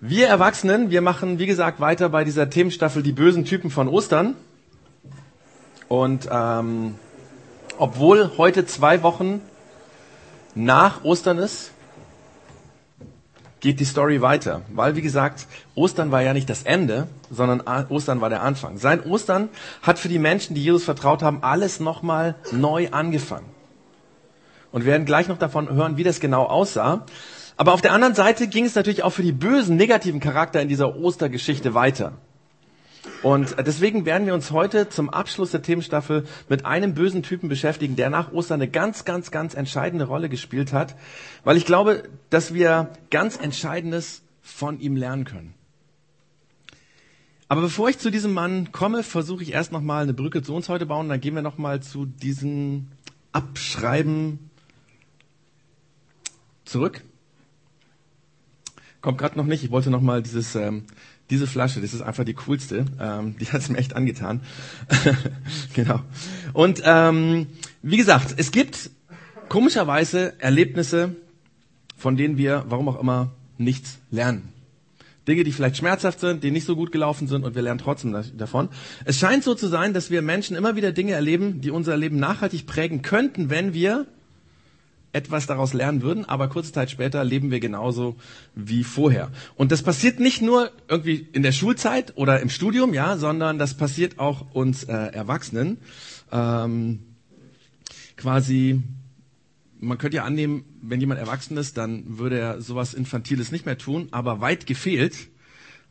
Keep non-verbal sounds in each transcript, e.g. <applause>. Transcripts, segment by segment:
Wir Erwachsenen, wir machen, wie gesagt, weiter bei dieser Themenstaffel Die bösen Typen von Ostern. Und ähm, obwohl heute zwei Wochen nach Ostern ist, geht die Story weiter. Weil, wie gesagt, Ostern war ja nicht das Ende, sondern Ostern war der Anfang. Sein Ostern hat für die Menschen, die Jesus vertraut haben, alles nochmal neu angefangen. Und wir werden gleich noch davon hören, wie das genau aussah. Aber auf der anderen Seite ging es natürlich auch für die bösen, negativen Charakter in dieser Ostergeschichte weiter. Und deswegen werden wir uns heute zum Abschluss der Themenstaffel mit einem bösen Typen beschäftigen, der nach Ostern eine ganz, ganz, ganz entscheidende Rolle gespielt hat, weil ich glaube, dass wir ganz Entscheidendes von ihm lernen können. Aber bevor ich zu diesem Mann komme, versuche ich erst nochmal eine Brücke zu uns heute bauen, dann gehen wir nochmal zu diesem Abschreiben zurück. Kommt gerade noch nicht. Ich wollte noch mal dieses, ähm, diese Flasche. Das ist einfach die coolste. Ähm, die hat es mir echt angetan. <laughs> genau. Und ähm, wie gesagt, es gibt komischerweise Erlebnisse, von denen wir, warum auch immer, nichts lernen. Dinge, die vielleicht schmerzhaft sind, die nicht so gut gelaufen sind und wir lernen trotzdem davon. Es scheint so zu sein, dass wir Menschen immer wieder Dinge erleben, die unser Leben nachhaltig prägen könnten, wenn wir etwas daraus lernen würden, aber kurze Zeit später leben wir genauso wie vorher. Und das passiert nicht nur irgendwie in der Schulzeit oder im Studium, ja, sondern das passiert auch uns äh, Erwachsenen. Ähm, quasi, man könnte ja annehmen, wenn jemand erwachsen ist, dann würde er sowas Infantiles nicht mehr tun, aber weit gefehlt.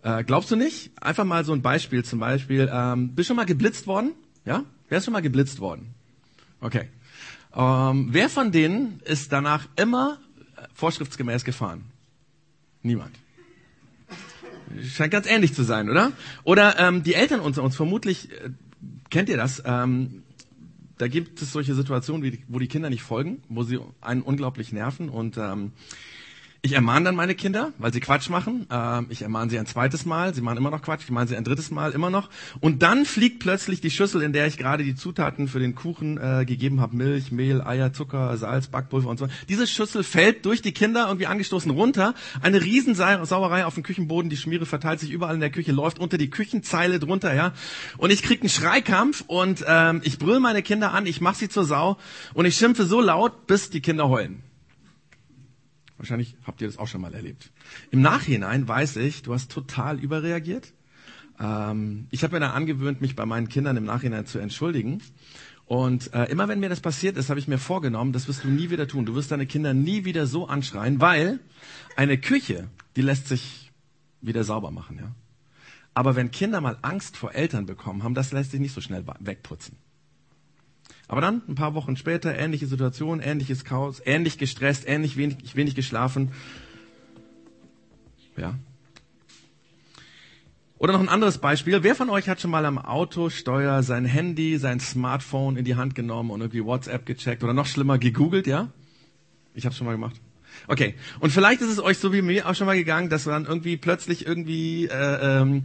Äh, glaubst du nicht? Einfach mal so ein Beispiel, zum Beispiel, ähm, bist schon mal geblitzt worden? Ja? Wer ist schon mal geblitzt worden? Okay. Ähm, wer von denen ist danach immer vorschriftsgemäß gefahren? Niemand. Scheint ganz ähnlich zu sein, oder? Oder ähm, die Eltern unter uns, vermutlich äh, kennt ihr das. Ähm, da gibt es solche Situationen, wie, wo die Kinder nicht folgen, wo sie einen unglaublich nerven und ähm, ich ermahne dann meine Kinder, weil sie Quatsch machen. Ähm, ich ermahne sie ein zweites Mal, sie machen immer noch Quatsch. Ich ermahne sie ein drittes Mal immer noch. Und dann fliegt plötzlich die Schüssel, in der ich gerade die Zutaten für den Kuchen äh, gegeben habe. Milch, Mehl, Eier, Zucker, Salz, Backpulver und so. Diese Schüssel fällt durch die Kinder irgendwie angestoßen runter. Eine Riesensauerei auf dem Küchenboden. Die Schmiere verteilt sich überall in der Küche, läuft unter die Küchenzeile drunter. ja. Und ich krieg einen Schreikampf und ähm, ich brüll meine Kinder an, ich mache sie zur Sau und ich schimpfe so laut, bis die Kinder heulen. Wahrscheinlich habt ihr das auch schon mal erlebt. Im Nachhinein weiß ich, du hast total überreagiert. Ähm, ich habe mir dann angewöhnt, mich bei meinen Kindern im Nachhinein zu entschuldigen. Und äh, immer wenn mir das passiert ist, habe ich mir vorgenommen, das wirst du nie wieder tun. Du wirst deine Kinder nie wieder so anschreien, weil eine Küche, die lässt sich wieder sauber machen, ja. Aber wenn Kinder mal Angst vor Eltern bekommen haben, das lässt sich nicht so schnell wegputzen. Aber dann, ein paar Wochen später, ähnliche Situation, ähnliches Chaos, ähnlich gestresst, ähnlich wenig, wenig geschlafen. Ja. Oder noch ein anderes Beispiel. Wer von euch hat schon mal am Autosteuer sein Handy, sein Smartphone in die Hand genommen und irgendwie WhatsApp gecheckt oder noch schlimmer gegoogelt, ja? Ich habe schon mal gemacht. Okay. Und vielleicht ist es euch so wie mir auch schon mal gegangen, dass dann irgendwie plötzlich irgendwie äh, ähm,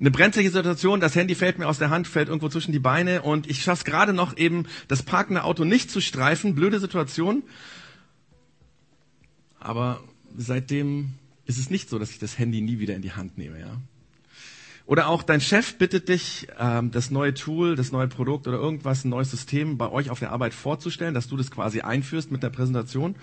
eine brenzliche Situation, das Handy fällt mir aus der Hand, fällt irgendwo zwischen die Beine und ich schaff's gerade noch eben, das parkende Auto nicht zu streifen. Blöde Situation. Aber seitdem ist es nicht so, dass ich das Handy nie wieder in die Hand nehme, ja. Oder auch dein Chef bittet dich, ähm, das neue Tool, das neue Produkt oder irgendwas, ein neues System bei euch auf der Arbeit vorzustellen, dass du das quasi einführst mit der Präsentation.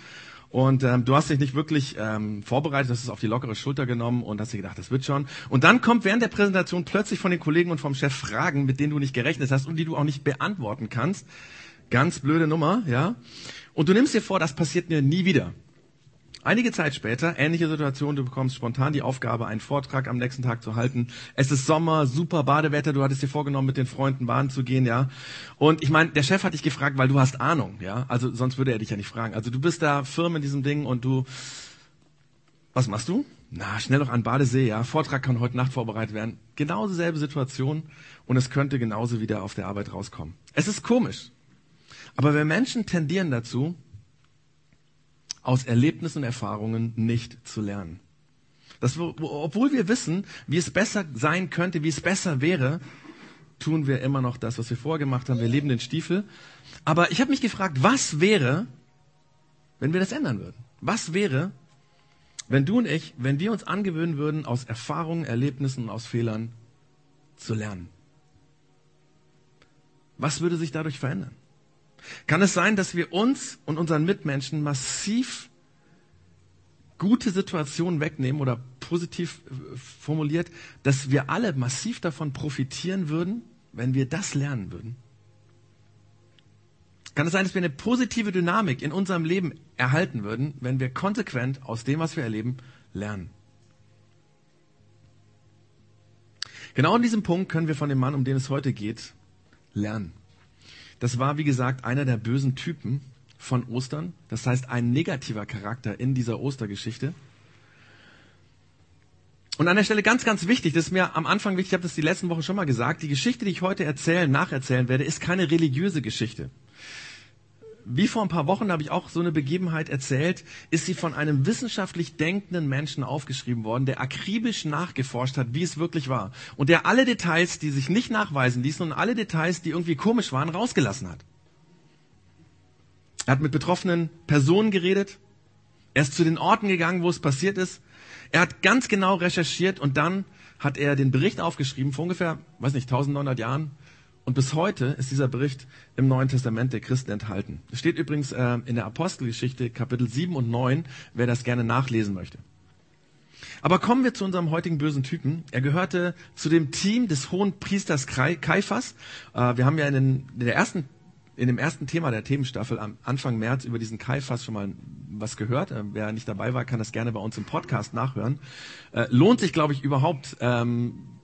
Und ähm, du hast dich nicht wirklich ähm, vorbereitet, hast es auf die lockere Schulter genommen und hast dir gedacht, das wird schon. Und dann kommt während der Präsentation plötzlich von den Kollegen und vom Chef Fragen, mit denen du nicht gerechnet hast und die du auch nicht beantworten kannst. Ganz blöde Nummer, ja. Und du nimmst dir vor, das passiert mir nie wieder. Einige Zeit später, ähnliche Situation, du bekommst spontan die Aufgabe, einen Vortrag am nächsten Tag zu halten. Es ist Sommer, super Badewetter, du hattest dir vorgenommen, mit den Freunden baden zu gehen, ja. Und ich meine, der Chef hat dich gefragt, weil du hast Ahnung, ja. Also sonst würde er dich ja nicht fragen. Also du bist da firm in diesem Ding und du, was machst du? Na, schnell noch an Badesee, ja. Vortrag kann heute Nacht vorbereitet werden. Genauso selbe Situation und es könnte genauso wieder auf der Arbeit rauskommen. Es ist komisch. Aber wir Menschen tendieren dazu, aus Erlebnissen und Erfahrungen nicht zu lernen. Das, obwohl wir wissen, wie es besser sein könnte, wie es besser wäre, tun wir immer noch das, was wir vorher gemacht haben. Wir leben den Stiefel. Aber ich habe mich gefragt, was wäre, wenn wir das ändern würden? Was wäre, wenn du und ich, wenn wir uns angewöhnen würden, aus Erfahrungen, Erlebnissen und aus Fehlern zu lernen? Was würde sich dadurch verändern? Kann es sein, dass wir uns und unseren Mitmenschen massiv gute Situationen wegnehmen oder positiv äh, formuliert, dass wir alle massiv davon profitieren würden, wenn wir das lernen würden? Kann es sein, dass wir eine positive Dynamik in unserem Leben erhalten würden, wenn wir konsequent aus dem, was wir erleben, lernen? Genau an diesem Punkt können wir von dem Mann, um den es heute geht, lernen. Das war, wie gesagt, einer der bösen Typen von Ostern. Das heißt, ein negativer Charakter in dieser Ostergeschichte. Und an der Stelle ganz, ganz wichtig, das ist mir am Anfang wichtig, ich habe das die letzten Wochen schon mal gesagt, die Geschichte, die ich heute erzählen, nacherzählen werde, ist keine religiöse Geschichte wie vor ein paar Wochen habe ich auch so eine Begebenheit erzählt, ist sie von einem wissenschaftlich denkenden Menschen aufgeschrieben worden, der akribisch nachgeforscht hat, wie es wirklich war. Und der alle Details, die sich nicht nachweisen ließen und alle Details, die irgendwie komisch waren, rausgelassen hat. Er hat mit betroffenen Personen geredet. Er ist zu den Orten gegangen, wo es passiert ist. Er hat ganz genau recherchiert und dann hat er den Bericht aufgeschrieben vor ungefähr, weiß nicht, 1900 Jahren und bis heute ist dieser Bericht im Neuen Testament der Christen enthalten. Es steht übrigens äh, in der Apostelgeschichte Kapitel 7 und 9, wer das gerne nachlesen möchte. Aber kommen wir zu unserem heutigen bösen Typen. Er gehörte zu dem Team des hohen Priesters Kaiphas. Äh, wir haben ja in, den, in, der ersten, in dem ersten Thema der Themenstaffel am Anfang März über diesen Kaiphas schon mal was gehört. Äh, wer nicht dabei war, kann das gerne bei uns im Podcast nachhören. Äh, lohnt sich, glaube ich, überhaupt ähm,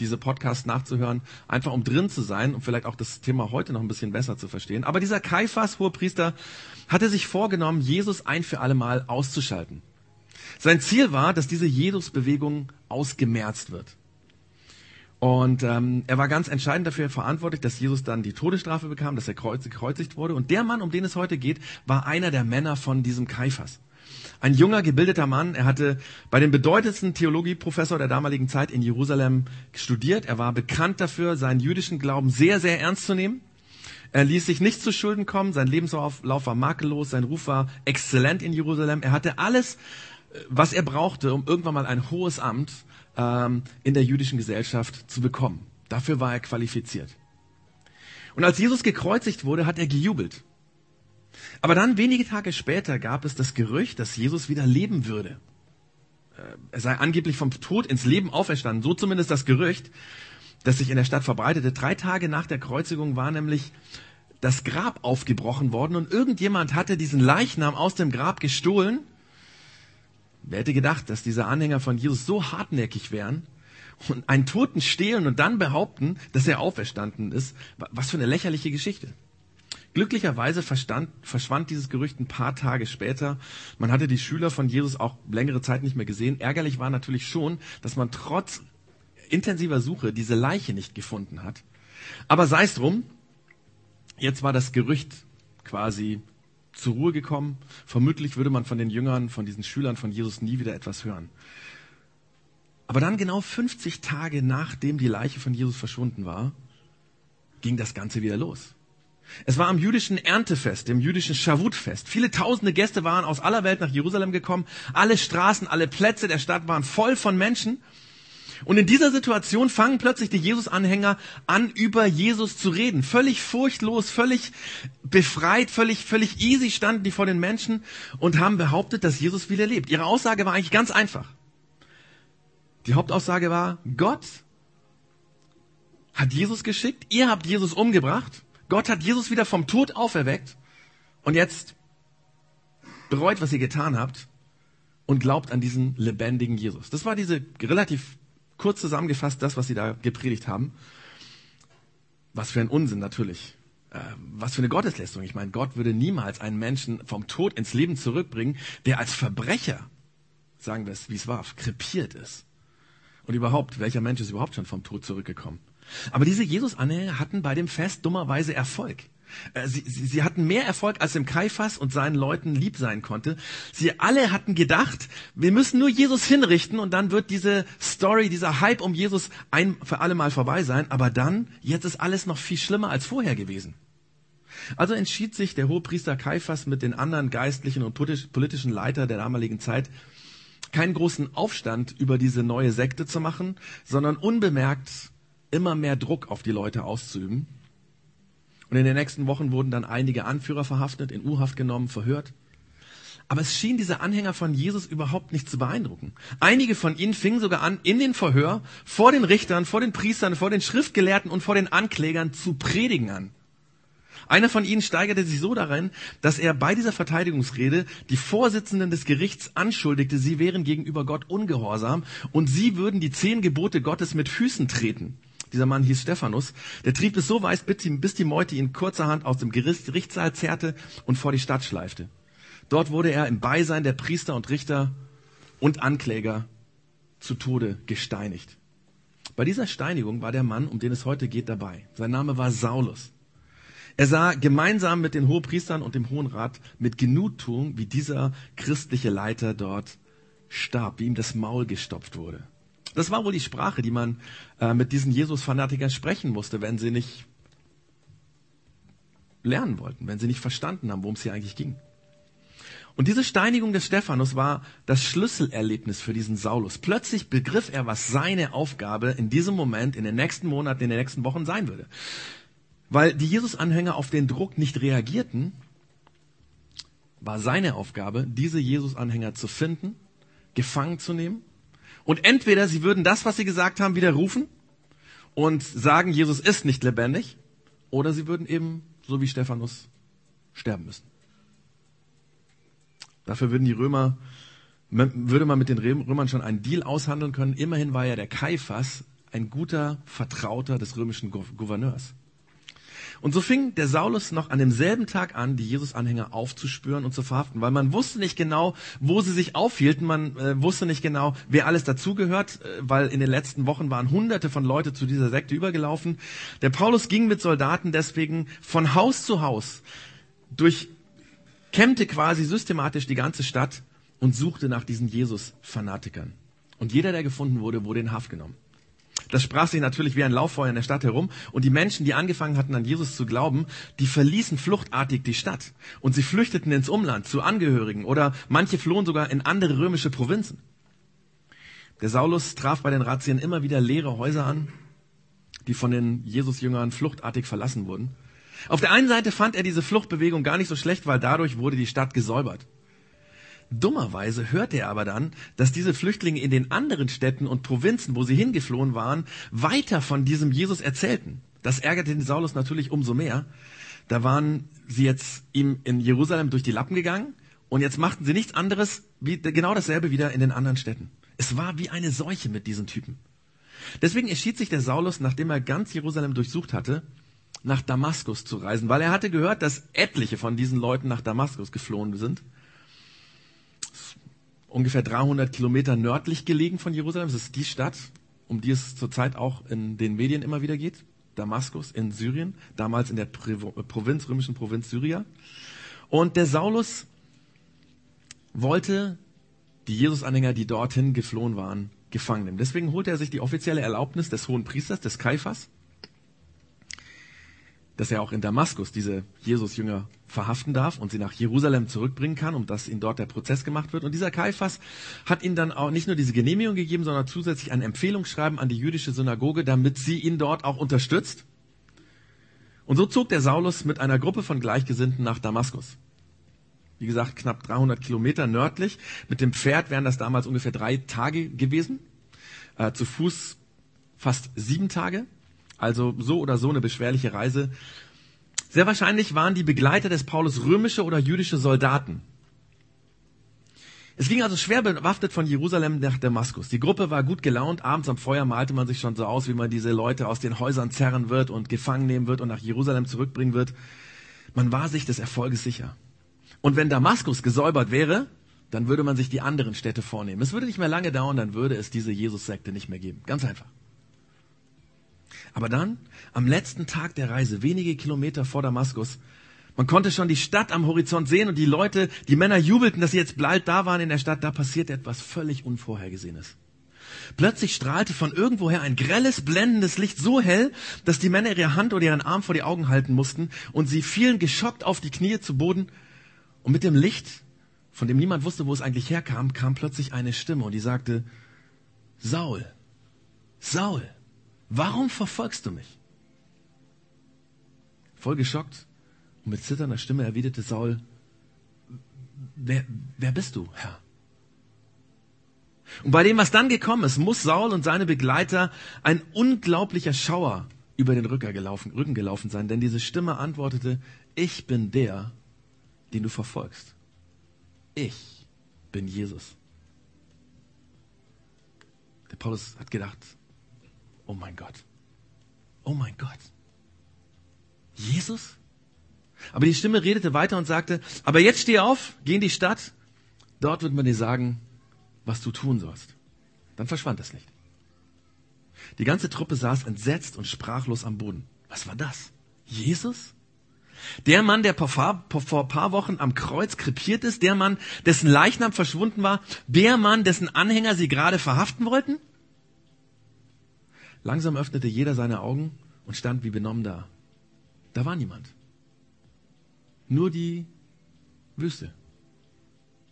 diese Podcast nachzuhören, einfach um drin zu sein und vielleicht auch das Thema heute noch ein bisschen besser zu verstehen. Aber dieser Kaiphas, Hohepriester, hatte sich vorgenommen, Jesus ein für alle Mal auszuschalten. Sein Ziel war, dass diese Jesus-Bewegung ausgemerzt wird. Und ähm, er war ganz entscheidend dafür verantwortlich, dass Jesus dann die Todesstrafe bekam, dass er gekreuzigt wurde. Und der Mann, um den es heute geht, war einer der Männer von diesem Kaiphas. Ein junger, gebildeter Mann. Er hatte bei dem bedeutendsten Theologieprofessor der damaligen Zeit in Jerusalem studiert. Er war bekannt dafür, seinen jüdischen Glauben sehr, sehr ernst zu nehmen. Er ließ sich nicht zu Schulden kommen. Sein Lebenslauf war makellos. Sein Ruf war exzellent in Jerusalem. Er hatte alles, was er brauchte, um irgendwann mal ein hohes Amt ähm, in der jüdischen Gesellschaft zu bekommen. Dafür war er qualifiziert. Und als Jesus gekreuzigt wurde, hat er gejubelt. Aber dann wenige Tage später gab es das Gerücht, dass Jesus wieder leben würde. Äh, er sei angeblich vom Tod ins Leben auferstanden. So zumindest das Gerücht, das sich in der Stadt verbreitete. Drei Tage nach der Kreuzigung war nämlich das Grab aufgebrochen worden und irgendjemand hatte diesen Leichnam aus dem Grab gestohlen. Wer hätte gedacht, dass diese Anhänger von Jesus so hartnäckig wären und einen Toten stehlen und dann behaupten, dass er auferstanden ist? Was für eine lächerliche Geschichte. Glücklicherweise verstand, verschwand dieses Gerücht ein paar Tage später. Man hatte die Schüler von Jesus auch längere Zeit nicht mehr gesehen. Ärgerlich war natürlich schon, dass man trotz intensiver Suche diese Leiche nicht gefunden hat. Aber sei es drum, jetzt war das Gerücht quasi zur Ruhe gekommen. Vermutlich würde man von den Jüngern, von diesen Schülern von Jesus nie wieder etwas hören. Aber dann genau 50 Tage nachdem die Leiche von Jesus verschwunden war, ging das Ganze wieder los. Es war am jüdischen Erntefest, dem jüdischen Shavut-Fest. Viele tausende Gäste waren aus aller Welt nach Jerusalem gekommen. Alle Straßen, alle Plätze der Stadt waren voll von Menschen. Und in dieser Situation fangen plötzlich die Jesus-Anhänger an, über Jesus zu reden. Völlig furchtlos, völlig befreit, völlig, völlig easy standen die vor den Menschen und haben behauptet, dass Jesus wieder lebt. Ihre Aussage war eigentlich ganz einfach. Die Hauptaussage war, Gott hat Jesus geschickt, ihr habt Jesus umgebracht Gott hat Jesus wieder vom Tod auferweckt und jetzt bereut, was ihr getan habt und glaubt an diesen lebendigen Jesus. Das war diese relativ kurz zusammengefasst das, was sie da gepredigt haben. Was für ein Unsinn natürlich. Äh, was für eine Gotteslästerung. Ich meine, Gott würde niemals einen Menschen vom Tod ins Leben zurückbringen, der als Verbrecher, sagen wir es, wie es war, krepiert ist. Und überhaupt, welcher Mensch ist überhaupt schon vom Tod zurückgekommen? Aber diese Jesus-Anhänger hatten bei dem Fest dummerweise Erfolg. Äh, sie, sie, sie hatten mehr Erfolg, als dem Kaiphas und seinen Leuten lieb sein konnte. Sie alle hatten gedacht, wir müssen nur Jesus hinrichten und dann wird diese Story, dieser Hype um Jesus ein für alle Mal vorbei sein. Aber dann, jetzt ist alles noch viel schlimmer als vorher gewesen. Also entschied sich der Hohepriester Kaiphas mit den anderen geistlichen und politischen Leiter der damaligen Zeit, keinen großen Aufstand über diese neue Sekte zu machen, sondern unbemerkt immer mehr Druck auf die Leute auszuüben. Und in den nächsten Wochen wurden dann einige Anführer verhaftet, in U-Haft genommen, verhört. Aber es schien diese Anhänger von Jesus überhaupt nicht zu beeindrucken. Einige von ihnen fingen sogar an, in den Verhör, vor den Richtern, vor den Priestern, vor den Schriftgelehrten und vor den Anklägern zu predigen an. Einer von ihnen steigerte sich so darin, dass er bei dieser Verteidigungsrede die Vorsitzenden des Gerichts anschuldigte, sie wären gegenüber Gott ungehorsam und sie würden die zehn Gebote Gottes mit Füßen treten. Dieser Mann hieß Stephanus. Der trieb es so weit, bis die Meute ihn kurzerhand aus dem Gerichtssaal zerrte und vor die Stadt schleifte. Dort wurde er im Beisein der Priester und Richter und Ankläger zu Tode gesteinigt. Bei dieser Steinigung war der Mann, um den es heute geht, dabei. Sein Name war Saulus. Er sah gemeinsam mit den Hohepriestern und dem Hohen Rat mit Genugtuung, wie dieser christliche Leiter dort starb, wie ihm das Maul gestopft wurde. Das war wohl die Sprache, die man äh, mit diesen Jesus-Fanatikern sprechen musste, wenn sie nicht lernen wollten, wenn sie nicht verstanden haben, worum es hier eigentlich ging. Und diese Steinigung des Stephanus war das Schlüsselerlebnis für diesen Saulus. Plötzlich begriff er, was seine Aufgabe in diesem Moment, in den nächsten Monaten, in den nächsten Wochen sein würde. Weil die Jesus-Anhänger auf den Druck nicht reagierten, war seine Aufgabe, diese Jesus-Anhänger zu finden, gefangen zu nehmen. Und entweder sie würden das, was sie gesagt haben, widerrufen und sagen, Jesus ist nicht lebendig, oder sie würden eben, so wie Stephanus, sterben müssen. Dafür würden die Römer, würde man mit den Römern schon einen Deal aushandeln können. Immerhin war ja der Kaiphas ein guter Vertrauter des römischen Gouverneurs. Und so fing der Saulus noch an demselben Tag an, die Jesus-Anhänger aufzuspüren und zu verhaften, weil man wusste nicht genau, wo sie sich aufhielten, man äh, wusste nicht genau, wer alles dazugehört, äh, weil in den letzten Wochen waren hunderte von Leute zu dieser Sekte übergelaufen. Der Paulus ging mit Soldaten deswegen von Haus zu Haus, durchkämmte quasi systematisch die ganze Stadt und suchte nach diesen Jesus-Fanatikern. Und jeder, der gefunden wurde, wurde in Haft genommen. Das sprach sich natürlich wie ein Lauffeuer in der Stadt herum. Und die Menschen, die angefangen hatten, an Jesus zu glauben, die verließen fluchtartig die Stadt. Und sie flüchteten ins Umland zu Angehörigen oder manche flohen sogar in andere römische Provinzen. Der Saulus traf bei den Razzien immer wieder leere Häuser an, die von den Jesus-Jüngern fluchtartig verlassen wurden. Auf der einen Seite fand er diese Fluchtbewegung gar nicht so schlecht, weil dadurch wurde die Stadt gesäubert. Dummerweise hörte er aber dann, dass diese Flüchtlinge in den anderen Städten und Provinzen, wo sie hingeflohen waren, weiter von diesem Jesus erzählten. Das ärgerte den Saulus natürlich umso mehr. Da waren sie jetzt ihm in Jerusalem durch die Lappen gegangen und jetzt machten sie nichts anderes, wie genau dasselbe wieder in den anderen Städten. Es war wie eine Seuche mit diesen Typen. Deswegen entschied sich der Saulus, nachdem er ganz Jerusalem durchsucht hatte, nach Damaskus zu reisen, weil er hatte gehört, dass etliche von diesen Leuten nach Damaskus geflohen sind ungefähr 300 Kilometer nördlich gelegen von Jerusalem. Das ist die Stadt, um die es zurzeit auch in den Medien immer wieder geht. Damaskus in Syrien, damals in der Provinz, römischen Provinz Syria. Und der Saulus wollte die Jesus-Anhänger, die dorthin geflohen waren, gefangen nehmen. Deswegen holte er sich die offizielle Erlaubnis des hohen Priesters, des Kaiphas, dass er auch in Damaskus diese Jesus-Jünger verhaften darf und sie nach Jerusalem zurückbringen kann, um dass ihnen dort der Prozess gemacht wird. Und dieser Kaiphas hat ihnen dann auch nicht nur diese Genehmigung gegeben, sondern zusätzlich ein Empfehlungsschreiben an die jüdische Synagoge, damit sie ihn dort auch unterstützt. Und so zog der Saulus mit einer Gruppe von Gleichgesinnten nach Damaskus. Wie gesagt, knapp 300 Kilometer nördlich. Mit dem Pferd wären das damals ungefähr drei Tage gewesen. Äh, zu Fuß fast sieben Tage. Also so oder so eine beschwerliche Reise. Sehr wahrscheinlich waren die Begleiter des Paulus römische oder jüdische Soldaten. Es ging also schwer bewaffnet von Jerusalem nach Damaskus. Die Gruppe war gut gelaunt. Abends am Feuer malte man sich schon so aus, wie man diese Leute aus den Häusern zerren wird und gefangen nehmen wird und nach Jerusalem zurückbringen wird. Man war sich des Erfolges sicher. Und wenn Damaskus gesäubert wäre, dann würde man sich die anderen Städte vornehmen. Es würde nicht mehr lange dauern, dann würde es diese Jesus-Sekte nicht mehr geben. Ganz einfach. Aber dann, am letzten Tag der Reise, wenige Kilometer vor Damaskus, man konnte schon die Stadt am Horizont sehen und die Leute, die Männer jubelten, dass sie jetzt bald da waren in der Stadt. Da passierte etwas völlig Unvorhergesehenes. Plötzlich strahlte von irgendwoher ein grelles, blendendes Licht so hell, dass die Männer ihre Hand oder ihren Arm vor die Augen halten mussten und sie fielen geschockt auf die Knie zu Boden und mit dem Licht von dem niemand wusste, wo es eigentlich herkam, kam plötzlich eine Stimme und die sagte, Saul, Saul, warum verfolgst du mich? Voll geschockt und mit zitternder Stimme erwiderte Saul, wer, wer bist du, Herr? Und bei dem, was dann gekommen ist, muss Saul und seine Begleiter ein unglaublicher Schauer über den Rücken gelaufen, Rücken gelaufen sein, denn diese Stimme antwortete, ich bin der, den du verfolgst. Ich bin Jesus. Der Paulus hat gedacht, oh mein Gott, oh mein Gott, Jesus? Aber die Stimme redete weiter und sagte, aber jetzt steh auf, geh in die Stadt, dort wird man dir sagen, was du tun sollst. Dann verschwand das Licht. Die ganze Truppe saß entsetzt und sprachlos am Boden. Was war das? Jesus? Der Mann, der vor, ein paar Wochen am Kreuz krepiert ist, der Mann, dessen Leichnam verschwunden war, der Mann, dessen Anhänger sie gerade verhaften wollten? Langsam öffnete jeder seine Augen und stand wie benommen da. Da war niemand. Nur die Wüste.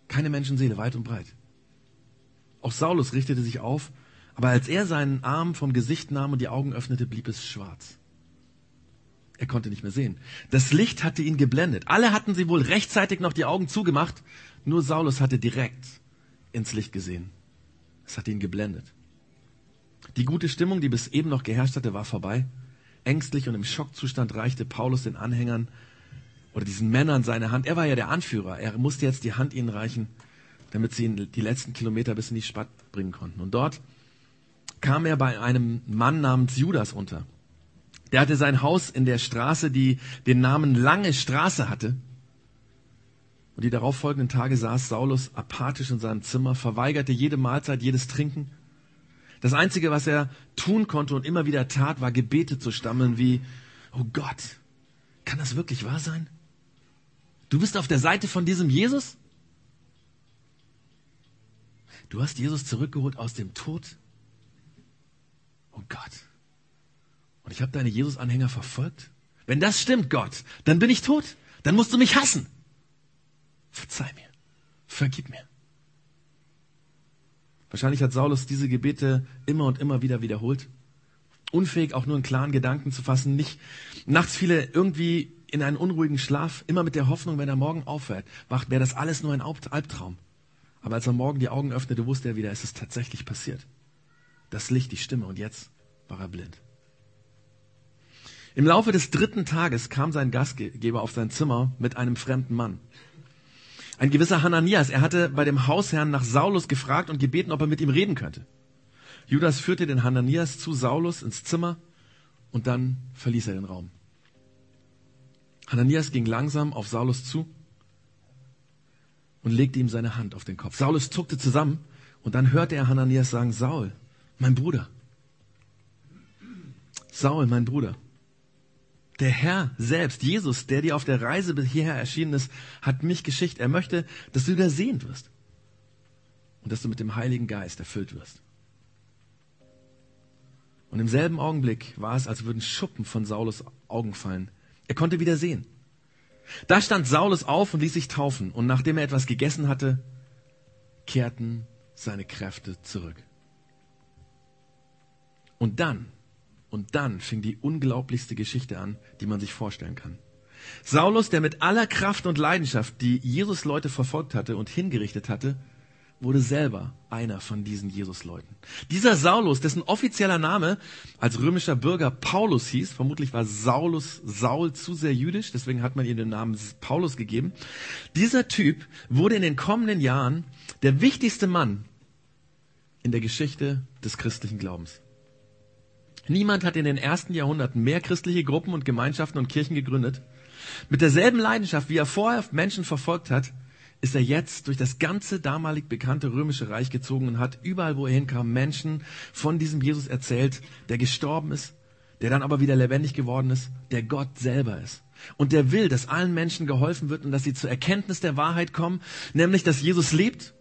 Keine Menschenseele, weit und breit. Auch Saulus richtete sich auf, aber als er seinen Arm vom Gesicht nahm und die Augen öffnete, blieb es schwarz. Er konnte nicht mehr sehen. Das Licht hatte ihn geblendet. Alle hatten sie wohl rechtzeitig noch die Augen zugemacht, nur Saulus hatte direkt ins Licht gesehen. Es hatte ihn geblendet. Die gute Stimmung, die bis eben noch geherrscht hatte, war vorbei. Ängstlich und im Schockzustand reichte Paulus den Anhängern oder diesen Männern seine Hand. Er war ja der Anführer. Er musste jetzt die Hand ihnen reichen damit sie ihn die letzten Kilometer bis in die Stadt bringen konnten. Und dort kam er bei einem Mann namens Judas unter. Der hatte sein Haus in der Straße, die den Namen Lange Straße hatte. Und die darauf folgenden Tage saß Saulus apathisch in seinem Zimmer, verweigerte jede Mahlzeit, jedes Trinken. Das Einzige, was er tun konnte und immer wieder tat, war Gebete zu stammeln wie, oh Gott, kann das wirklich wahr sein? Du bist auf der Seite von diesem Jesus? Du hast Jesus zurückgeholt aus dem Tod. Oh Gott. Und ich habe deine Jesus-Anhänger verfolgt? Wenn das stimmt, Gott, dann bin ich tot. Dann musst du mich hassen. Verzeih mir. Vergib mir. Wahrscheinlich hat Saulus diese Gebete immer und immer wieder wiederholt. Unfähig, auch nur einen klaren Gedanken zu fassen. Nicht nachts viele irgendwie in einen unruhigen Schlaf, immer mit der Hoffnung, wenn er morgen aufhört, wacht, wäre das alles nur ein Albtraum. Aber als er morgen die Augen öffnete, wusste er wieder, es ist tatsächlich passiert. Das Licht, die Stimme und jetzt war er blind. Im Laufe des dritten Tages kam sein Gastgeber auf sein Zimmer mit einem fremden Mann. Ein gewisser Hananias, er hatte bei dem Hausherrn nach Saulus gefragt und gebeten, ob er mit ihm reden könnte. Judas führte den Hananias zu Saulus ins Zimmer und dann verließ er den Raum. Hananias ging langsam auf Saulus zu und legte ihm seine Hand auf den Kopf. Saulus zuckte zusammen und dann hörte er Hananias sagen, Saul, mein Bruder. Saul, mein Bruder. Der Herr selbst, Jesus, der dir auf der Reise bis hierher erschienen ist, hat mich geschickt. Er möchte, dass du wieder sehen wirst und dass du mit dem Heiligen Geist erfüllt wirst. Und im selben Augenblick war es, als würden Schuppen von Saulus Augen fallen. Er konnte wieder sehen. Da stand Saulus auf und ließ sich taufen, und nachdem er etwas gegessen hatte, kehrten seine Kräfte zurück. Und dann, und dann fing die unglaublichste Geschichte an, die man sich vorstellen kann. Saulus, der mit aller Kraft und Leidenschaft die Jesus Leute verfolgt hatte und hingerichtet hatte, wurde selber einer von diesen Jesus-Leuten. Dieser Saulus, dessen offizieller Name als römischer Bürger Paulus hieß, vermutlich war Saulus Saul zu sehr jüdisch, deswegen hat man ihm den Namen Paulus gegeben. Dieser Typ wurde in den kommenden Jahren der wichtigste Mann in der Geschichte des christlichen Glaubens. Niemand hat in den ersten Jahrhunderten mehr christliche Gruppen und Gemeinschaften und Kirchen gegründet. Mit derselben Leidenschaft, wie er vorher Menschen verfolgt hat, ist er jetzt durch das ganze damalig bekannte römische Reich gezogen und hat überall, wo er hinkam, Menschen von diesem Jesus erzählt, der gestorben ist, der dann aber wieder lebendig geworden ist, der Gott selber ist. Und der will, dass allen Menschen geholfen wird und dass sie zur Erkenntnis der Wahrheit kommen, nämlich, dass Jesus lebt,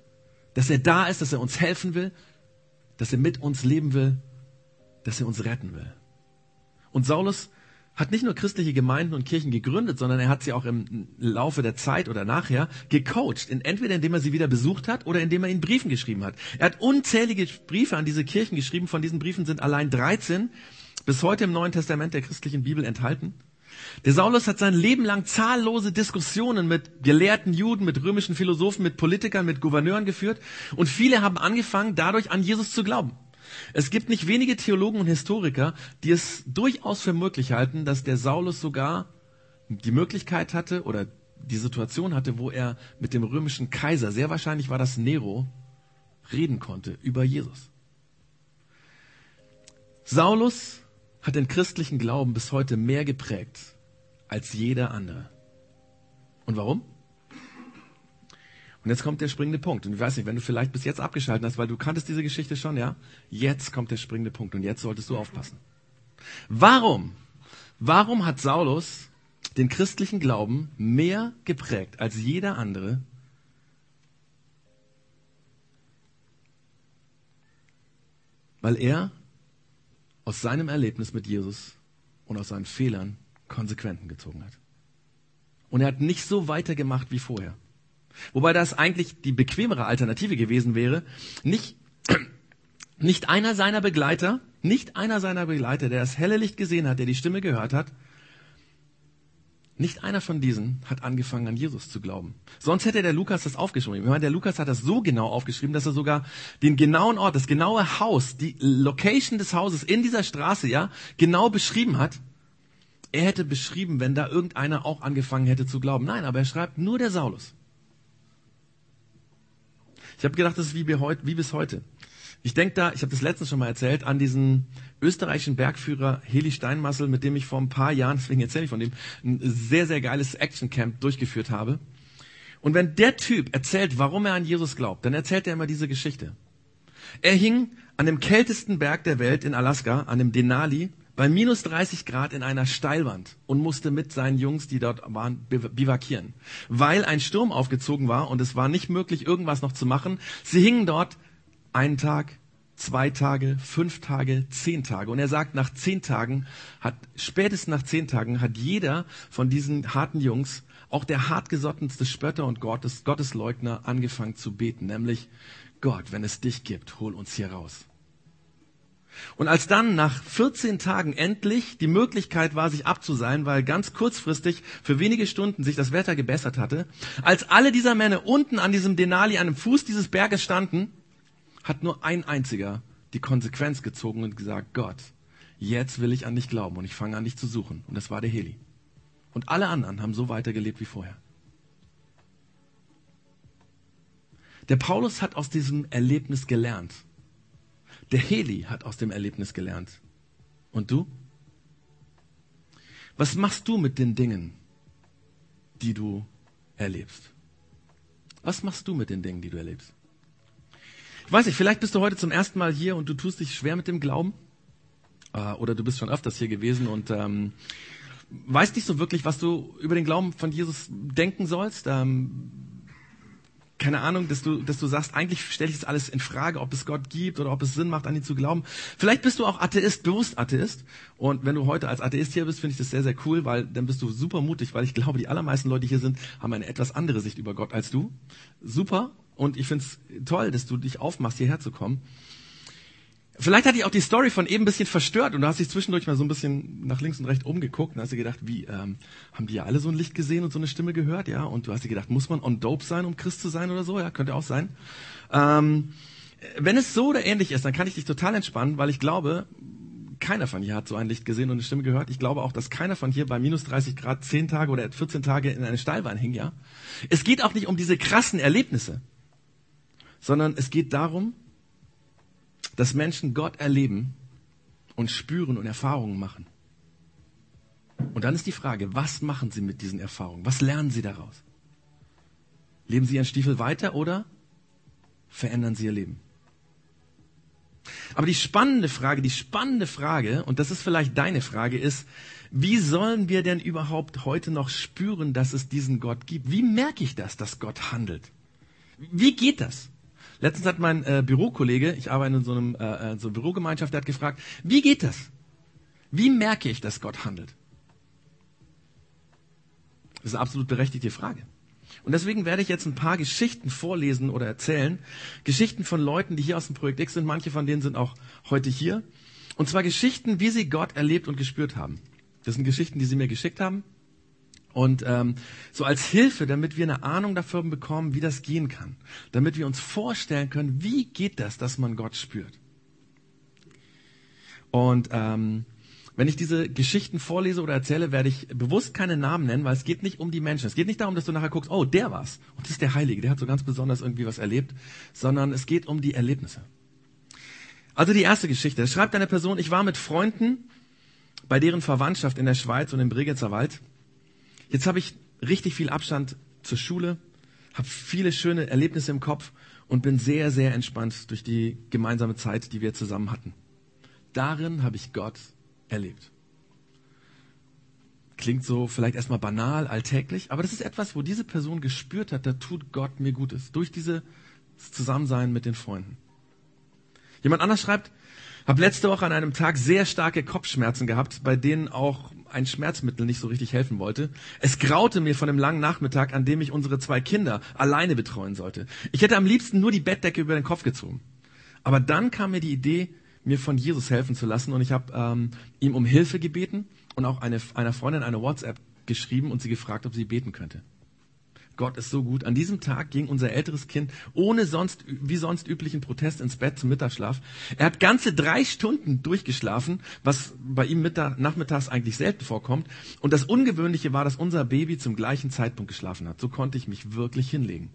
dass er da ist, dass er uns helfen will, dass er mit uns leben will, dass er uns retten will. Und Saulus hat nicht nur christliche Gemeinden und Kirchen gegründet, sondern er hat sie auch im Laufe der Zeit oder nachher gecoacht. Entweder indem er sie wieder besucht hat oder indem er ihnen Briefen geschrieben hat. Er hat unzählige Briefe an diese Kirchen geschrieben. Von diesen Briefen sind allein 13 bis heute im Neuen Testament der christlichen Bibel enthalten. Der Saulus hat sein Leben lang zahllose Diskussionen mit gelehrten Juden, mit römischen Philosophen, mit Politikern, mit Gouverneuren geführt. Und viele haben angefangen, dadurch an Jesus zu glauben. Es gibt nicht wenige Theologen und Historiker, die es durchaus für möglich halten, dass der Saulus sogar die Möglichkeit hatte oder die Situation hatte, wo er mit dem römischen Kaiser, sehr wahrscheinlich war das Nero, reden konnte über Jesus. Saulus hat den christlichen Glauben bis heute mehr geprägt als jeder andere. Und warum? Und jetzt kommt der springende Punkt. Und ich weiß nicht, wenn du vielleicht bis jetzt abgeschaltet hast, weil du kanntest diese Geschichte schon, ja? Jetzt kommt der springende Punkt und jetzt solltest du aufpassen. Warum? Warum hat Saulus den christlichen Glauben mehr geprägt als jeder andere? Weil er aus seinem Erlebnis mit Jesus und aus seinen Fehlern Konsequenzen gezogen hat. Und er hat nicht so weitergemacht wie vorher. Wobei das eigentlich die bequemere Alternative gewesen wäre. Nicht, <clears throat> nicht einer seiner Begleiter, nicht einer seiner Begleiter, der das helle Licht gesehen hat, der die Stimme gehört hat, nicht einer von diesen hat angefangen an Jesus zu glauben. Sonst hätte der Lukas das aufgeschrieben. Ich meine, der Lukas hat das so genau aufgeschrieben, dass er sogar den genauen Ort, das genaue Haus, die Location des Hauses in dieser Straße, ja, genau beschrieben hat. Er hätte beschrieben, wenn da irgendeiner auch angefangen hätte zu glauben. Nein, aber er schreibt nur der Saulus. Ich habe gedacht, das ist wie, wie bis heute. Ich denke da, ich habe das letztens schon mal erzählt, an diesen österreichischen Bergführer Heli Steinmassel, mit dem ich vor ein paar Jahren, <laughs> deswegen erzähle ich von dem, ein sehr, sehr geiles Actioncamp durchgeführt habe. Und wenn der Typ erzählt, warum er an Jesus glaubt, dann erzählt er immer diese Geschichte. Er hing an dem kältesten Berg der Welt in Alaska, an dem Denali, bei minus 30 Grad in einer Steilwand und musste mit seinen Jungs, die dort waren, bivakieren. Weil ein Sturm aufgezogen war und es war nicht möglich, irgendwas noch zu machen. Sie hingen dort einen Tag, zwei Tage, fünf Tage, zehn Tage. Und er sagt, nach zehn Tagen hat, spätestens nach zehn Tagen hat jeder von diesen harten Jungs, auch der hartgesottenste Spötter und Gottes, Gottesleugner, angefangen zu beten. Nämlich, Gott, wenn es dich gibt, hol uns hier raus. Und als dann nach 14 Tagen endlich die Möglichkeit war, sich abzuseilen, weil ganz kurzfristig für wenige Stunden sich das Wetter gebessert hatte, als alle dieser Männer unten an diesem Denali, an dem Fuß dieses Berges standen, hat nur ein einziger die Konsequenz gezogen und gesagt, Gott, jetzt will ich an dich glauben und ich fange an dich zu suchen. Und das war der Heli. Und alle anderen haben so weitergelebt wie vorher. Der Paulus hat aus diesem Erlebnis gelernt. Der Heli hat aus dem Erlebnis gelernt. Und du? Was machst du mit den Dingen, die du erlebst? Was machst du mit den Dingen, die du erlebst? Ich weiß nicht, vielleicht bist du heute zum ersten Mal hier und du tust dich schwer mit dem Glauben. Äh, oder du bist schon öfters hier gewesen und ähm, weißt nicht so wirklich, was du über den Glauben von Jesus denken sollst. Ähm, keine Ahnung, dass du, dass du sagst, eigentlich stelle ich das alles in Frage, ob es Gott gibt oder ob es Sinn macht, an ihn zu glauben. Vielleicht bist du auch Atheist, bewusst Atheist. Und wenn du heute als Atheist hier bist, finde ich das sehr, sehr cool, weil dann bist du super mutig, weil ich glaube, die allermeisten Leute, die hier sind, haben eine etwas andere Sicht über Gott als du. Super. Und ich finde es toll, dass du dich aufmachst, hierher zu kommen. Vielleicht hat dich auch die Story von eben ein bisschen verstört und du hast dich zwischendurch mal so ein bisschen nach links und rechts umgeguckt und hast dir gedacht, wie, ähm, haben die ja alle so ein Licht gesehen und so eine Stimme gehört, ja? Und du hast dir gedacht, muss man on dope sein, um Christ zu sein oder so? Ja, könnte auch sein. Ähm, wenn es so oder ähnlich ist, dann kann ich dich total entspannen, weil ich glaube, keiner von hier hat so ein Licht gesehen und eine Stimme gehört. Ich glaube auch, dass keiner von hier bei minus 30 Grad 10 Tage oder 14 Tage in eine Steilwand hing, ja? Es geht auch nicht um diese krassen Erlebnisse, sondern es geht darum, dass Menschen Gott erleben und spüren und Erfahrungen machen. Und dann ist die Frage, was machen sie mit diesen Erfahrungen? Was lernen sie daraus? Leben sie ihren Stiefel weiter oder verändern sie ihr Leben? Aber die spannende Frage, die spannende Frage, und das ist vielleicht deine Frage, ist, wie sollen wir denn überhaupt heute noch spüren, dass es diesen Gott gibt? Wie merke ich das, dass Gott handelt? Wie geht das? Letztens hat mein äh, Bürokollege, ich arbeite in so einem äh, äh, so Bürogemeinschaft, der hat gefragt, wie geht das? Wie merke ich, dass Gott handelt? Das ist eine absolut berechtigte Frage. Und deswegen werde ich jetzt ein paar Geschichten vorlesen oder erzählen. Geschichten von Leuten, die hier aus dem Projekt X sind. Manche von denen sind auch heute hier. Und zwar Geschichten, wie sie Gott erlebt und gespürt haben. Das sind Geschichten, die sie mir geschickt haben. Und ähm, so als Hilfe, damit wir eine Ahnung davon bekommen, wie das gehen kann. Damit wir uns vorstellen können, wie geht das, dass man Gott spürt. Und ähm, wenn ich diese Geschichten vorlese oder erzähle, werde ich bewusst keine Namen nennen, weil es geht nicht um die Menschen. Es geht nicht darum, dass du nachher guckst, oh, der war's. Und das ist der Heilige, der hat so ganz besonders irgendwie was erlebt, sondern es geht um die Erlebnisse. Also die erste Geschichte. Es schreibt eine Person, ich war mit Freunden bei deren Verwandtschaft in der Schweiz und im Bregenzer Wald. Jetzt habe ich richtig viel Abstand zur Schule, habe viele schöne Erlebnisse im Kopf und bin sehr, sehr entspannt durch die gemeinsame Zeit, die wir zusammen hatten. Darin habe ich Gott erlebt. Klingt so vielleicht erstmal banal, alltäglich, aber das ist etwas, wo diese Person gespürt hat, da tut Gott mir Gutes. Durch dieses Zusammensein mit den Freunden. Jemand anders schreibt, habe letzte Woche an einem Tag sehr starke Kopfschmerzen gehabt, bei denen auch ein Schmerzmittel nicht so richtig helfen wollte. Es graute mir von dem langen Nachmittag, an dem ich unsere zwei Kinder alleine betreuen sollte. Ich hätte am liebsten nur die Bettdecke über den Kopf gezogen. Aber dann kam mir die Idee, mir von Jesus helfen zu lassen und ich habe ähm, ihm um Hilfe gebeten und auch eine, einer Freundin eine WhatsApp geschrieben und sie gefragt, ob sie beten könnte. Gott ist so gut. An diesem Tag ging unser älteres Kind ohne sonst, wie sonst üblichen Protest ins Bett zum Mittagsschlaf. Er hat ganze drei Stunden durchgeschlafen, was bei ihm Mittag, nachmittags eigentlich selten vorkommt. Und das Ungewöhnliche war, dass unser Baby zum gleichen Zeitpunkt geschlafen hat. So konnte ich mich wirklich hinlegen.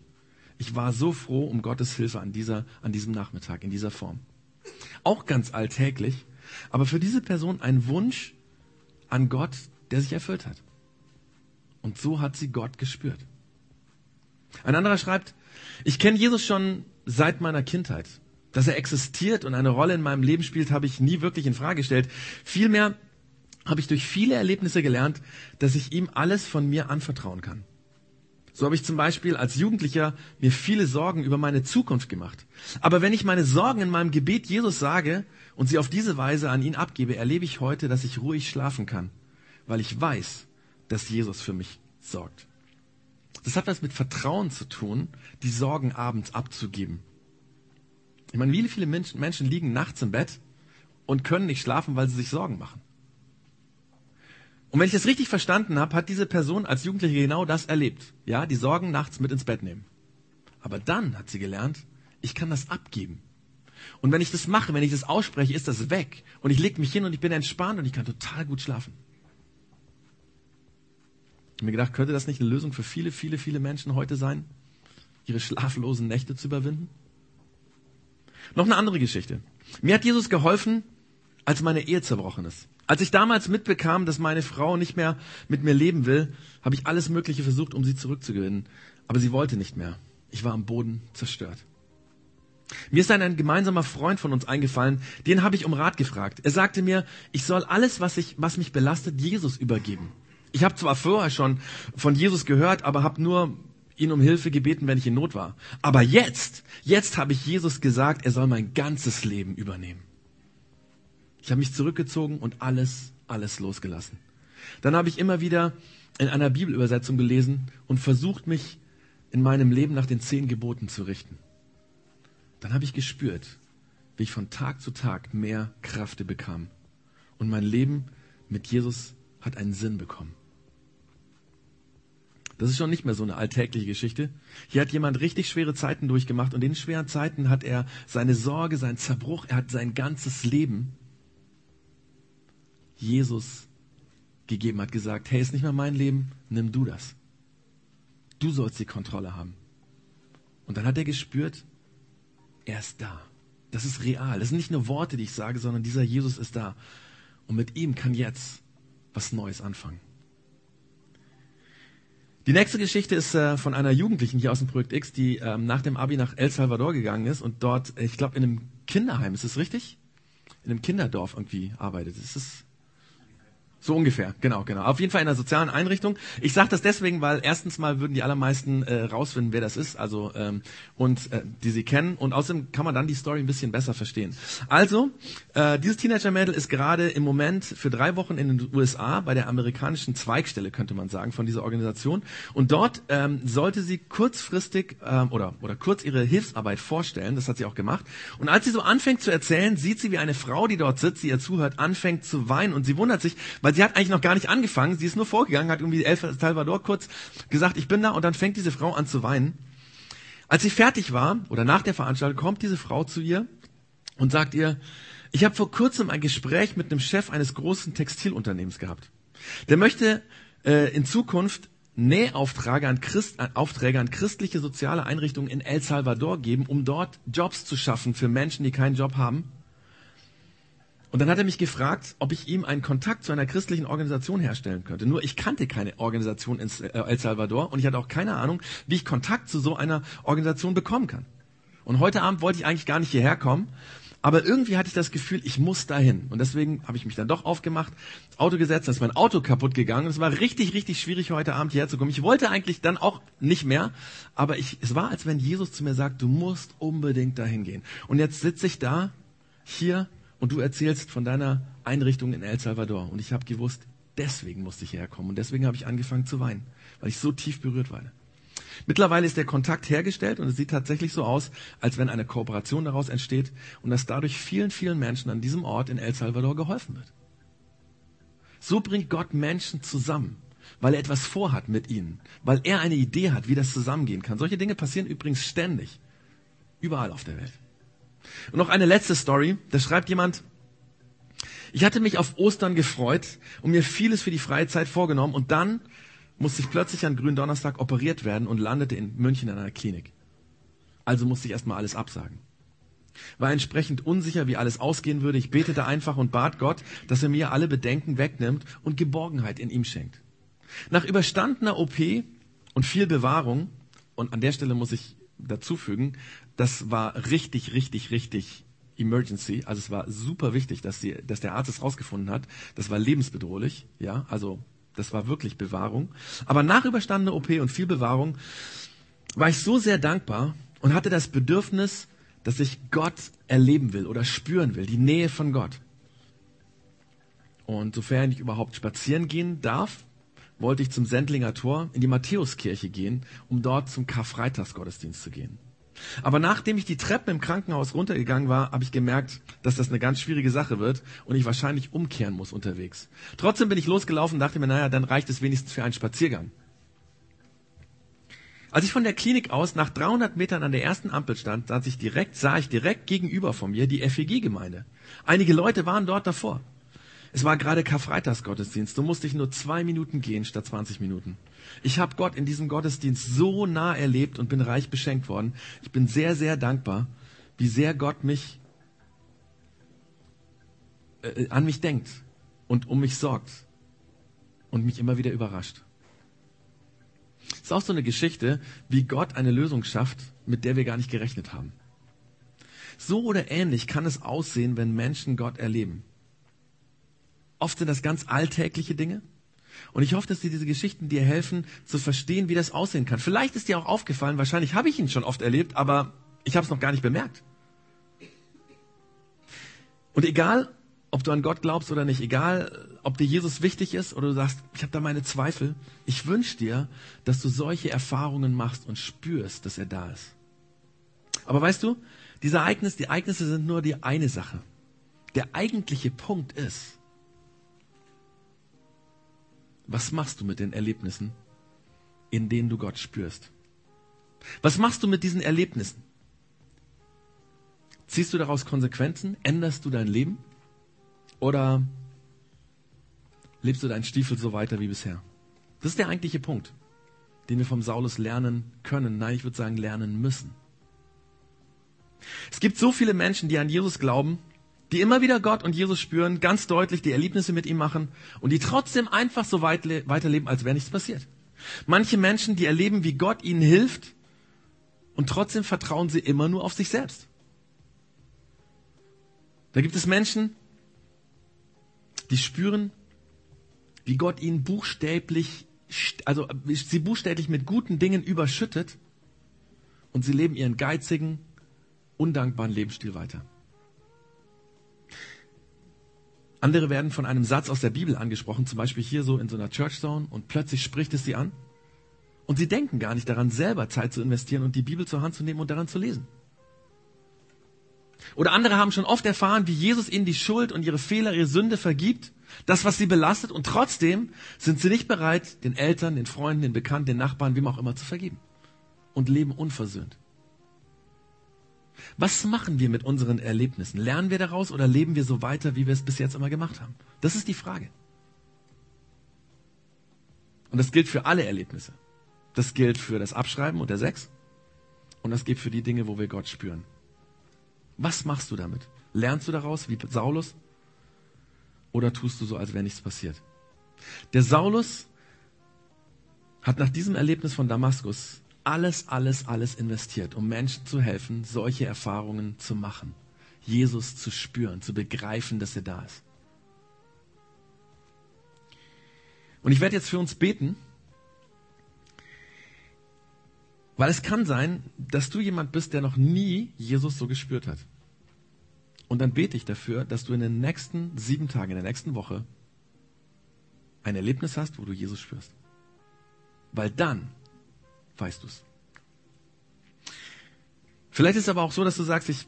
Ich war so froh um Gottes Hilfe an dieser, an diesem Nachmittag, in dieser Form. Auch ganz alltäglich, aber für diese Person ein Wunsch an Gott, der sich erfüllt hat. Und so hat sie Gott gespürt. Ein anderer schreibt, ich kenne Jesus schon seit meiner Kindheit. Dass er existiert und eine Rolle in meinem Leben spielt, habe ich nie wirklich in Frage gestellt. Vielmehr habe ich durch viele Erlebnisse gelernt, dass ich ihm alles von mir anvertrauen kann. So habe ich zum Beispiel als Jugendlicher mir viele Sorgen über meine Zukunft gemacht. Aber wenn ich meine Sorgen in meinem Gebet Jesus sage und sie auf diese Weise an ihn abgebe, erlebe ich heute, dass ich ruhig schlafen kann, weil ich weiß, dass Jesus für mich sorgt. Das hat was mit Vertrauen zu tun, die Sorgen abends abzugeben. Ich meine, wie viele Menschen, Menschen liegen nachts im Bett und können nicht schlafen, weil sie sich Sorgen machen. Und wenn ich das richtig verstanden habe, hat diese Person als Jugendliche genau das erlebt. Ja, die Sorgen nachts mit ins Bett nehmen. Aber dann hat sie gelernt, ich kann das abgeben. Und wenn ich das mache, wenn ich das ausspreche, ist das weg. Und ich lege mich hin und ich bin entspannt und ich kann total gut schlafen. Ich mir gedacht, könnte das nicht eine Lösung für viele, viele, viele Menschen heute sein, ihre schlaflosen Nächte zu überwinden? Noch eine andere Geschichte. Mir hat Jesus geholfen, als meine Ehe zerbrochen ist. Als ich damals mitbekam, dass meine Frau nicht mehr mit mir leben will, habe ich alles Mögliche versucht, um sie zurückzugewinnen. Aber sie wollte nicht mehr. Ich war am Boden zerstört. Mir ist dann ein gemeinsamer Freund von uns eingefallen, den habe ich um Rat gefragt. Er sagte mir, ich soll alles, was, ich, was mich belastet, Jesus übergeben. Ich habe zwar vorher schon von Jesus gehört, aber habe nur ihn um Hilfe gebeten, wenn ich in Not war. Aber jetzt, jetzt habe ich Jesus gesagt, er soll mein ganzes Leben übernehmen. Ich habe mich zurückgezogen und alles, alles losgelassen. Dann habe ich immer wieder in einer Bibelübersetzung gelesen und versucht, mich in meinem Leben nach den zehn Geboten zu richten. Dann habe ich gespürt, wie ich von Tag zu Tag mehr Kraft bekam. Und mein Leben mit Jesus hat einen Sinn bekommen. Das ist schon nicht mehr so eine alltägliche Geschichte. Hier hat jemand richtig schwere Zeiten durchgemacht und in schweren Zeiten hat er seine Sorge, seinen Zerbruch, er hat sein ganzes Leben Jesus gegeben, hat gesagt, hey, ist nicht mehr mein Leben, nimm du das. Du sollst die Kontrolle haben. Und dann hat er gespürt, er ist da. Das ist real. Das sind nicht nur Worte, die ich sage, sondern dieser Jesus ist da. Und mit ihm kann jetzt was Neues anfangen. Die nächste Geschichte ist äh, von einer Jugendlichen hier aus dem Projekt X, die ähm, nach dem Abi nach El Salvador gegangen ist und dort, ich glaube, in einem Kinderheim, ist es richtig? In einem Kinderdorf irgendwie arbeitet. Ist es So ungefähr, genau, genau. Auf jeden Fall in einer sozialen Einrichtung. Ich sage das deswegen, weil erstens mal würden die allermeisten äh, rausfinden, wer das ist, also ähm, und äh, die sie kennen. Und außerdem kann man dann die Story ein bisschen besser verstehen. Also, äh, dieses Teenager-Mädel ist gerade im Moment für drei Wochen in den USA bei der amerikanischen Zweigstelle, könnte man sagen, von dieser Organisation. Und dort ähm, sollte sie kurzfristig ähm, oder oder kurz ihre Hilfsarbeit vorstellen. Das hat sie auch gemacht. Und als sie so anfängt zu erzählen, sieht sie, wie eine Frau, die dort sitzt, die ihr zuhört, anfängt zu weinen und sie wundert sich, weil sie hat eigentlich noch gar nicht angefangen. Sie ist nur vorgegangen, hat irgendwie El Salvador kurz gesagt, ich bin da und dann fängt diese Frau an zu weinen. Als sie fertig war oder nach der Veranstaltung kommt diese Frau zu ihr und sagt ihr, ich habe vor kurzem ein Gespräch mit einem Chef eines großen Textilunternehmens gehabt. Der möchte äh, in Zukunft Nähaufträge an, Christ, äh, Aufträge an christliche soziale Einrichtungen in El Salvador geben, um dort Jobs zu schaffen für Menschen, die keinen Job haben. Und dann hat er mich gefragt, ob ich ihm einen Kontakt zu einer christlichen Organisation herstellen könnte. Nur ich kannte keine Organisation in äh, El Salvador und ich hatte auch keine Ahnung, wie ich Kontakt zu so einer Organisation bekommen kann. Und heute Abend wollte ich eigentlich gar nicht hierher kommen, aber irgendwie hatte ich das Gefühl, ich muss dahin. Und deswegen habe ich mich dann doch aufgemacht, ins Auto gesetzt, dann ist mein Auto kaputt gegangen. Es war richtig, richtig schwierig, heute Abend hierher zu kommen. Ich wollte eigentlich dann auch nicht mehr, aber ich, es war, als wenn Jesus zu mir sagt, du musst unbedingt dahin gehen. Und jetzt sitze ich da, hier und du erzählst von deiner Einrichtung in El Salvador. Und ich habe gewusst, deswegen musste ich herkommen. Und deswegen habe ich angefangen zu weinen, weil ich so tief berührt war. Mittlerweile ist der Kontakt hergestellt und es sieht tatsächlich so aus, als wenn eine Kooperation daraus entsteht und dass dadurch vielen, vielen Menschen an diesem Ort in El Salvador geholfen wird. So bringt Gott Menschen zusammen, weil er etwas vorhat mit ihnen, weil er eine Idee hat, wie das zusammengehen kann. Solche Dinge passieren übrigens ständig, überall auf der Welt. Und noch eine letzte Story. Da schreibt jemand, ich hatte mich auf Ostern gefreut und mir vieles für die freie Zeit vorgenommen und dann musste ich plötzlich an grünen Donnerstag operiert werden und landete in München in einer Klinik. Also musste ich erstmal alles absagen. War entsprechend unsicher, wie alles ausgehen würde. Ich betete einfach und bat Gott, dass er mir alle Bedenken wegnimmt und Geborgenheit in ihm schenkt. Nach überstandener OP und viel Bewahrung, und an der Stelle muss ich dazufügen, das war richtig, richtig, richtig Emergency. Also es war super wichtig, dass, sie, dass der Arzt es rausgefunden hat. Das war lebensbedrohlich. Ja, also das war wirklich Bewahrung. Aber nach überstandener OP und viel Bewahrung war ich so sehr dankbar und hatte das Bedürfnis, dass ich Gott erleben will oder spüren will, die Nähe von Gott. Und sofern ich überhaupt spazieren gehen darf, wollte ich zum Sendlinger Tor in die Matthäuskirche gehen, um dort zum Karfreitagsgottesdienst zu gehen. Aber nachdem ich die Treppen im Krankenhaus runtergegangen war, habe ich gemerkt, dass das eine ganz schwierige Sache wird und ich wahrscheinlich umkehren muss unterwegs. Trotzdem bin ich losgelaufen und dachte mir, naja, dann reicht es wenigstens für einen Spaziergang. Als ich von der Klinik aus nach 300 Metern an der ersten Ampel stand, sah ich direkt, sah ich direkt gegenüber von mir die FEG-Gemeinde. Einige Leute waren dort davor. Es war gerade Karfreitagsgottesdienst. Du musste ich nur zwei Minuten gehen statt 20 Minuten. Ich habe Gott in diesem Gottesdienst so nah erlebt und bin reich beschenkt worden. Ich bin sehr, sehr dankbar, wie sehr Gott mich äh, an mich denkt und um mich sorgt und mich immer wieder überrascht. Es ist auch so eine Geschichte, wie Gott eine Lösung schafft, mit der wir gar nicht gerechnet haben. So oder ähnlich kann es aussehen, wenn Menschen Gott erleben. Oft sind das ganz alltägliche Dinge. Und ich hoffe, dass dir diese Geschichten dir helfen, zu verstehen, wie das aussehen kann. Vielleicht ist dir auch aufgefallen, wahrscheinlich habe ich ihn schon oft erlebt, aber ich habe es noch gar nicht bemerkt. Und egal, ob du an Gott glaubst oder nicht, egal, ob dir Jesus wichtig ist oder du sagst, ich habe da meine Zweifel, ich wünsche dir, dass du solche Erfahrungen machst und spürst, dass er da ist. Aber weißt du, diese Ereignisse, die Ereignisse sind nur die eine Sache. Der eigentliche Punkt ist, was machst du mit den Erlebnissen, in denen du Gott spürst? Was machst du mit diesen Erlebnissen? Ziehst du daraus Konsequenzen? Änderst du dein Leben? Oder lebst du deinen Stiefel so weiter wie bisher? Das ist der eigentliche Punkt, den wir vom Saulus lernen können. Nein, ich würde sagen, lernen müssen. Es gibt so viele Menschen, die an Jesus glauben, die immer wieder Gott und Jesus spüren, ganz deutlich die Erlebnisse mit ihm machen und die trotzdem einfach so weit weiterleben, als wäre nichts passiert. Manche Menschen, die erleben, wie Gott ihnen hilft und trotzdem vertrauen sie immer nur auf sich selbst. Da gibt es Menschen, die spüren, wie Gott ihnen buchstäblich, also sie buchstäblich mit guten Dingen überschüttet und sie leben ihren geizigen, undankbaren Lebensstil weiter. Andere werden von einem Satz aus der Bibel angesprochen, zum Beispiel hier so in so einer Church Zone und plötzlich spricht es sie an. Und sie denken gar nicht daran, selber Zeit zu investieren und die Bibel zur Hand zu nehmen und daran zu lesen. Oder andere haben schon oft erfahren, wie Jesus ihnen die Schuld und ihre Fehler, ihre Sünde vergibt, das, was sie belastet, und trotzdem sind sie nicht bereit, den Eltern, den Freunden, den Bekannten, den Nachbarn, wem auch immer zu vergeben. Und leben unversöhnt. Was machen wir mit unseren Erlebnissen? Lernen wir daraus oder leben wir so weiter, wie wir es bis jetzt immer gemacht haben? Das ist die Frage. Und das gilt für alle Erlebnisse. Das gilt für das Abschreiben und der Sex. Und das gilt für die Dinge, wo wir Gott spüren. Was machst du damit? Lernst du daraus wie Saulus? Oder tust du so, als wäre nichts passiert? Der Saulus hat nach diesem Erlebnis von Damaskus alles, alles, alles investiert, um Menschen zu helfen, solche Erfahrungen zu machen. Jesus zu spüren, zu begreifen, dass er da ist. Und ich werde jetzt für uns beten, weil es kann sein, dass du jemand bist, der noch nie Jesus so gespürt hat. Und dann bete ich dafür, dass du in den nächsten sieben Tagen, in der nächsten Woche ein Erlebnis hast, wo du Jesus spürst. Weil dann weißt du es. Vielleicht ist es aber auch so, dass du sagst, ich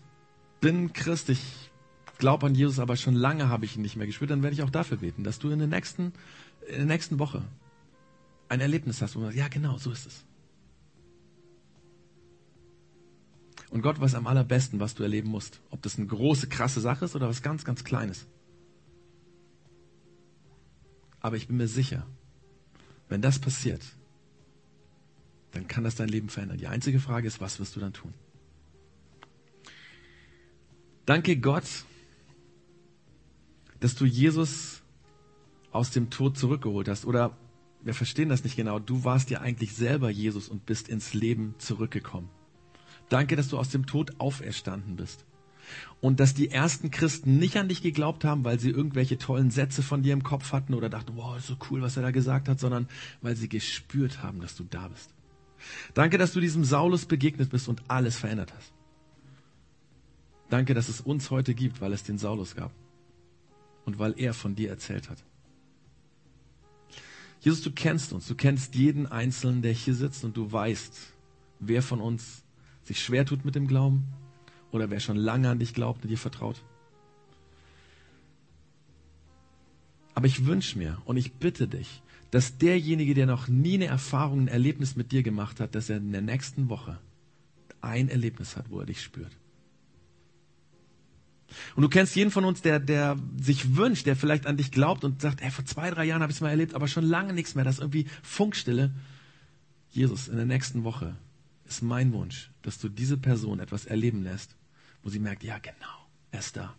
bin Christ, ich glaube an Jesus, aber schon lange habe ich ihn nicht mehr gespürt. Dann werde ich auch dafür beten, dass du in der nächsten, in der nächsten Woche ein Erlebnis hast, wo du sagst, ja genau, so ist es. Und Gott weiß am allerbesten, was du erleben musst. Ob das eine große, krasse Sache ist oder was ganz, ganz Kleines. Aber ich bin mir sicher, wenn das passiert, dann kann das dein Leben verändern. Die einzige Frage ist, was wirst du dann tun? Danke Gott, dass du Jesus aus dem Tod zurückgeholt hast. Oder wir verstehen das nicht genau. Du warst ja eigentlich selber Jesus und bist ins Leben zurückgekommen. Danke, dass du aus dem Tod auferstanden bist. Und dass die ersten Christen nicht an dich geglaubt haben, weil sie irgendwelche tollen Sätze von dir im Kopf hatten oder dachten, wow, ist so cool, was er da gesagt hat, sondern weil sie gespürt haben, dass du da bist. Danke, dass du diesem Saulus begegnet bist und alles verändert hast. Danke, dass es uns heute gibt, weil es den Saulus gab und weil er von dir erzählt hat. Jesus, du kennst uns, du kennst jeden Einzelnen, der hier sitzt und du weißt, wer von uns sich schwer tut mit dem Glauben oder wer schon lange an dich glaubt und dir vertraut. Aber ich wünsche mir und ich bitte dich, dass derjenige, der noch nie eine Erfahrung, ein Erlebnis mit dir gemacht hat, dass er in der nächsten Woche ein Erlebnis hat, wo er dich spürt. Und du kennst jeden von uns, der, der sich wünscht, der vielleicht an dich glaubt und sagt, ey, vor zwei, drei Jahren habe ich es mal erlebt, aber schon lange nichts mehr. Das ist irgendwie Funkstille. Jesus, in der nächsten Woche ist mein Wunsch, dass du diese Person etwas erleben lässt, wo sie merkt, ja genau, er ist da.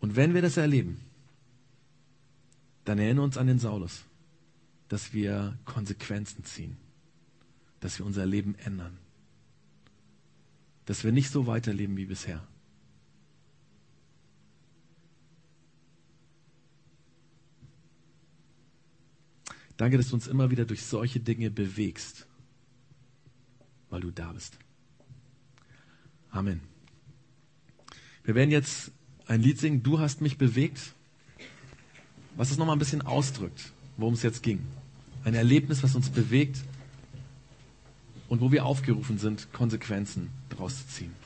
Und wenn wir das erleben, dann erinnern uns an den Saulus, dass wir Konsequenzen ziehen, dass wir unser Leben ändern, dass wir nicht so weiterleben wie bisher. Danke, dass du uns immer wieder durch solche Dinge bewegst, weil du da bist. Amen. Wir werden jetzt ein Lied singen, Du hast mich bewegt, was es nochmal ein bisschen ausdrückt, worum es jetzt ging. Ein Erlebnis, was uns bewegt und wo wir aufgerufen sind, Konsequenzen daraus zu ziehen.